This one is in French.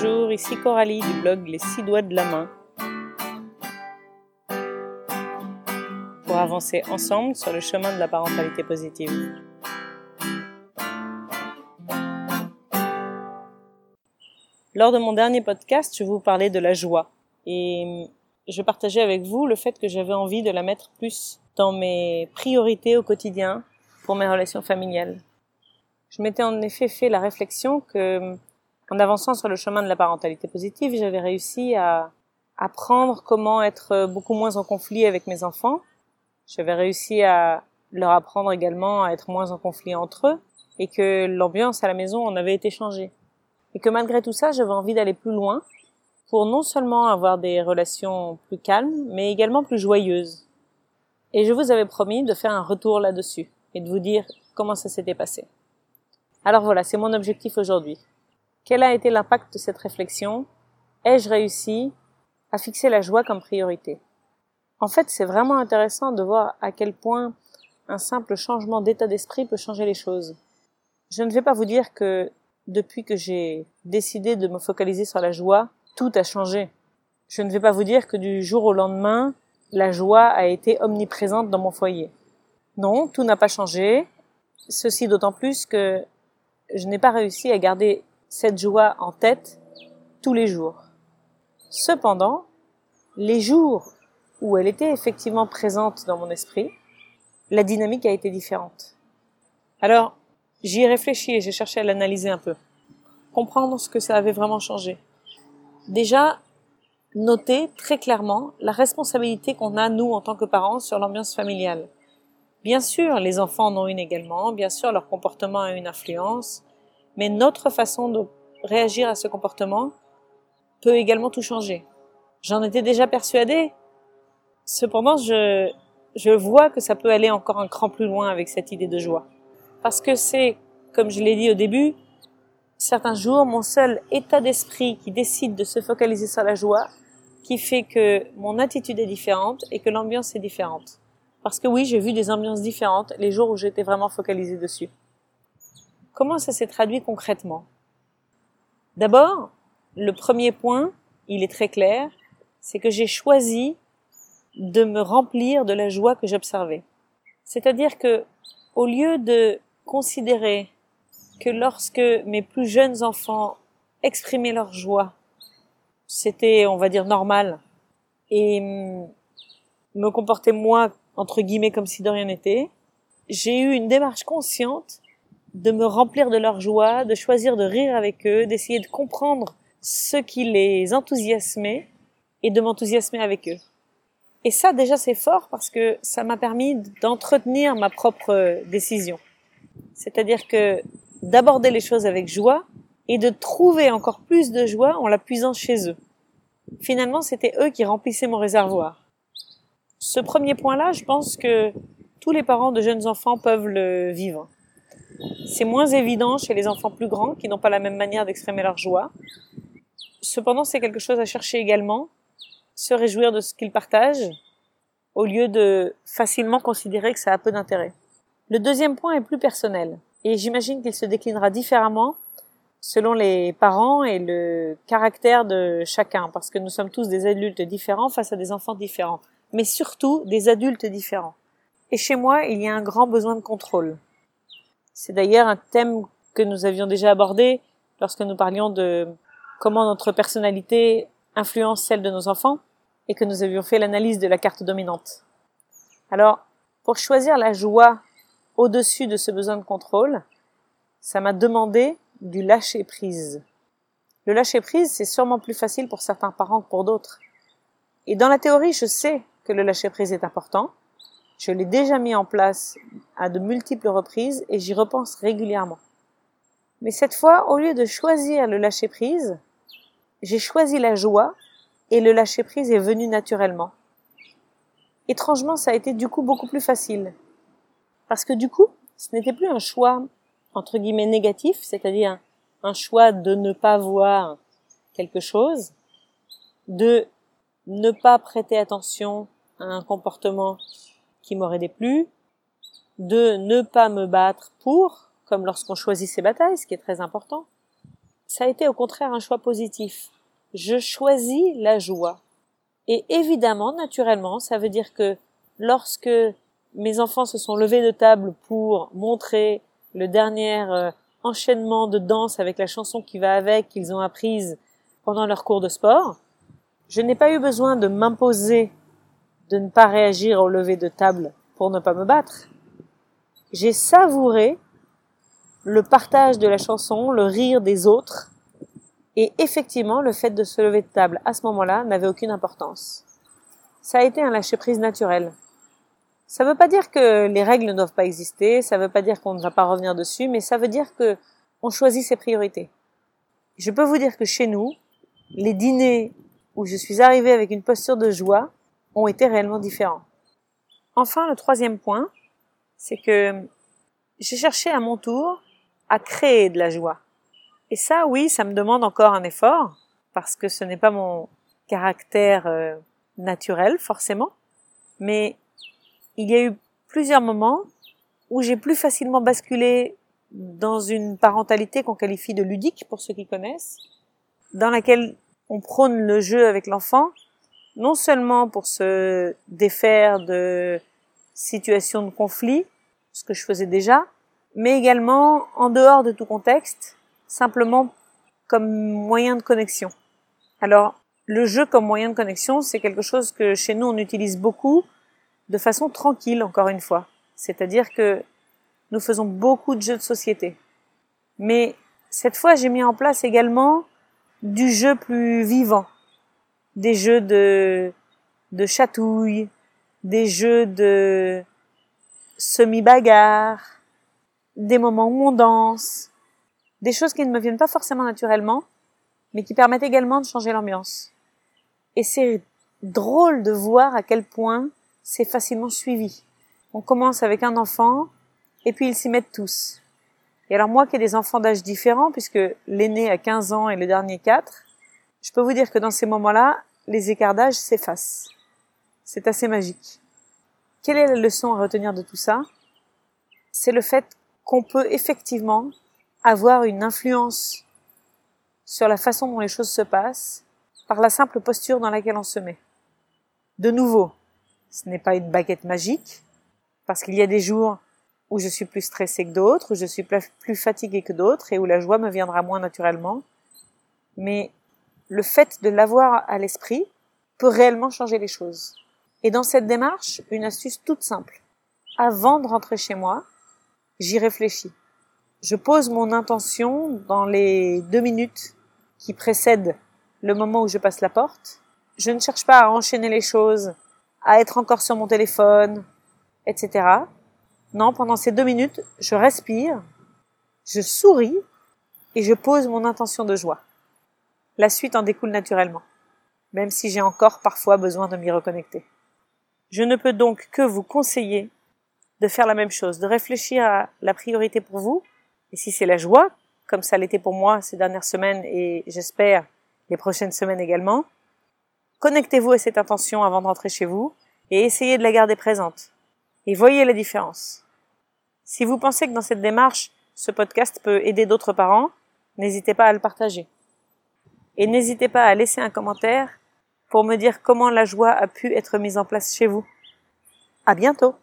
Bonjour, ici Coralie du blog Les six doigts de la main. Pour avancer ensemble sur le chemin de la parentalité positive. Lors de mon dernier podcast, je vous parlais de la joie. Et je partageais avec vous le fait que j'avais envie de la mettre plus dans mes priorités au quotidien pour mes relations familiales. Je m'étais en effet fait la réflexion que, en avançant sur le chemin de la parentalité positive, j'avais réussi à apprendre comment être beaucoup moins en conflit avec mes enfants. J'avais réussi à leur apprendre également à être moins en conflit entre eux et que l'ambiance à la maison en avait été changée. Et que malgré tout ça, j'avais envie d'aller plus loin pour non seulement avoir des relations plus calmes, mais également plus joyeuses. Et je vous avais promis de faire un retour là-dessus et de vous dire comment ça s'était passé. Alors voilà, c'est mon objectif aujourd'hui. Quel a été l'impact de cette réflexion? Ai-je réussi à fixer la joie comme priorité? En fait, c'est vraiment intéressant de voir à quel point un simple changement d'état d'esprit peut changer les choses. Je ne vais pas vous dire que depuis que j'ai décidé de me focaliser sur la joie, tout a changé. Je ne vais pas vous dire que du jour au lendemain, la joie a été omniprésente dans mon foyer. Non, tout n'a pas changé. Ceci d'autant plus que je n'ai pas réussi à garder cette joie en tête tous les jours. Cependant, les jours où elle était effectivement présente dans mon esprit, la dynamique a été différente. Alors, j'y ai réfléchi et j'ai cherché à l'analyser un peu. Comprendre ce que ça avait vraiment changé. Déjà, noter très clairement la responsabilité qu'on a, nous, en tant que parents, sur l'ambiance familiale. Bien sûr, les enfants en ont une également, bien sûr, leur comportement a une influence, mais notre façon de réagir à ce comportement peut également tout changer. J'en étais déjà persuadée. Cependant, je, je vois que ça peut aller encore un cran plus loin avec cette idée de joie. Parce que c'est, comme je l'ai dit au début, certains jours, mon seul état d'esprit qui décide de se focaliser sur la joie, qui fait que mon attitude est différente et que l'ambiance est différente. Parce que oui, j'ai vu des ambiances différentes les jours où j'étais vraiment focalisée dessus. Comment ça s'est traduit concrètement? D'abord, le premier point, il est très clair, c'est que j'ai choisi de me remplir de la joie que j'observais. C'est-à-dire que, au lieu de considérer que lorsque mes plus jeunes enfants exprimaient leur joie, c'était, on va dire, normal, et mm, me comportaient moi, entre guillemets, comme si de rien n'était, j'ai eu une démarche consciente de me remplir de leur joie, de choisir de rire avec eux, d'essayer de comprendre ce qui les enthousiasmait et de m'enthousiasmer avec eux. Et ça, déjà, c'est fort parce que ça m'a permis d'entretenir ma propre décision. C'est-à-dire que d'aborder les choses avec joie et de trouver encore plus de joie en la puisant chez eux. Finalement, c'était eux qui remplissaient mon réservoir. Ce premier point-là, je pense que tous les parents de jeunes enfants peuvent le vivre. C'est moins évident chez les enfants plus grands qui n'ont pas la même manière d'exprimer leur joie. Cependant, c'est quelque chose à chercher également, se réjouir de ce qu'ils partagent, au lieu de facilement considérer que ça a peu d'intérêt. Le deuxième point est plus personnel. Et j'imagine qu'il se déclinera différemment selon les parents et le caractère de chacun, parce que nous sommes tous des adultes différents face à des enfants différents, mais surtout des adultes différents. Et chez moi, il y a un grand besoin de contrôle. C'est d'ailleurs un thème que nous avions déjà abordé lorsque nous parlions de comment notre personnalité influence celle de nos enfants et que nous avions fait l'analyse de la carte dominante. Alors, pour choisir la joie au-dessus de ce besoin de contrôle, ça m'a demandé du lâcher prise. Le lâcher prise, c'est sûrement plus facile pour certains parents que pour d'autres. Et dans la théorie, je sais que le lâcher prise est important. Je l'ai déjà mis en place à de multiples reprises et j'y repense régulièrement. Mais cette fois, au lieu de choisir le lâcher prise, j'ai choisi la joie et le lâcher prise est venu naturellement. Étrangement, ça a été du coup beaucoup plus facile. Parce que du coup, ce n'était plus un choix, entre guillemets, négatif, c'est-à-dire un, choix de ne pas voir quelque chose, de ne pas prêter attention à un comportement qui m'aurait déplu, de ne pas me battre pour, comme lorsqu'on choisit ses batailles, ce qui est très important. ça a été au contraire un choix positif. Je choisis la joie. Et évidemment, naturellement, ça veut dire que lorsque mes enfants se sont levés de table pour montrer le dernier euh, enchaînement de danse avec la chanson qui va avec qu'ils ont apprise pendant leur cours de sport, je n'ai pas eu besoin de m'imposer de ne pas réagir au lever de table pour ne pas me battre. J'ai savouré le partage de la chanson, le rire des autres, et effectivement, le fait de se lever de table à ce moment-là n'avait aucune importance. Ça a été un lâcher-prise naturel. Ça ne veut pas dire que les règles ne doivent pas exister, ça ne veut pas dire qu'on ne va pas revenir dessus, mais ça veut dire que on choisit ses priorités. Je peux vous dire que chez nous, les dîners où je suis arrivée avec une posture de joie ont été réellement différents. Enfin, le troisième point, c'est que j'ai cherché à mon tour à créer de la joie. Et ça, oui, ça me demande encore un effort, parce que ce n'est pas mon caractère euh, naturel, forcément, mais il y a eu plusieurs moments où j'ai plus facilement basculé dans une parentalité qu'on qualifie de ludique pour ceux qui connaissent, dans laquelle on prône le jeu avec l'enfant, non seulement pour se défaire de situations de conflit, ce que je faisais déjà, mais également en dehors de tout contexte, simplement comme moyen de connexion. Alors, le jeu comme moyen de connexion, c'est quelque chose que chez nous on utilise beaucoup de façon tranquille, encore une fois. C'est-à-dire que nous faisons beaucoup de jeux de société. Mais cette fois, j'ai mis en place également du jeu plus vivant. Des jeux de, de chatouille, des jeux de semi-bagarre, des moments où on danse, des choses qui ne me viennent pas forcément naturellement, mais qui permettent également de changer l'ambiance. Et c'est drôle de voir à quel point c'est facilement suivi. On commence avec un enfant, et puis ils s'y mettent tous. Et alors moi qui ai des enfants d'âge différents, puisque l'aîné a 15 ans et le dernier 4, je peux vous dire que dans ces moments-là, les écarts d'âge s'effacent. C'est assez magique. Quelle est la leçon à retenir de tout ça? C'est le fait qu'on peut effectivement avoir une influence sur la façon dont les choses se passent par la simple posture dans laquelle on se met. De nouveau, ce n'est pas une baguette magique, parce qu'il y a des jours où je suis plus stressée que d'autres, où je suis plus fatiguée que d'autres et où la joie me viendra moins naturellement. Mais le fait de l'avoir à l'esprit peut réellement changer les choses. Et dans cette démarche, une astuce toute simple. Avant de rentrer chez moi, j'y réfléchis. Je pose mon intention dans les deux minutes qui précèdent le moment où je passe la porte. Je ne cherche pas à enchaîner les choses à être encore sur mon téléphone, etc. Non, pendant ces deux minutes, je respire, je souris et je pose mon intention de joie. La suite en découle naturellement, même si j'ai encore parfois besoin de m'y reconnecter. Je ne peux donc que vous conseiller de faire la même chose, de réfléchir à la priorité pour vous, et si c'est la joie, comme ça l'était pour moi ces dernières semaines et j'espère les prochaines semaines également, Connectez-vous à cette intention avant de rentrer chez vous et essayez de la garder présente. Et voyez la différence. Si vous pensez que dans cette démarche, ce podcast peut aider d'autres parents, n'hésitez pas à le partager. Et n'hésitez pas à laisser un commentaire pour me dire comment la joie a pu être mise en place chez vous. À bientôt!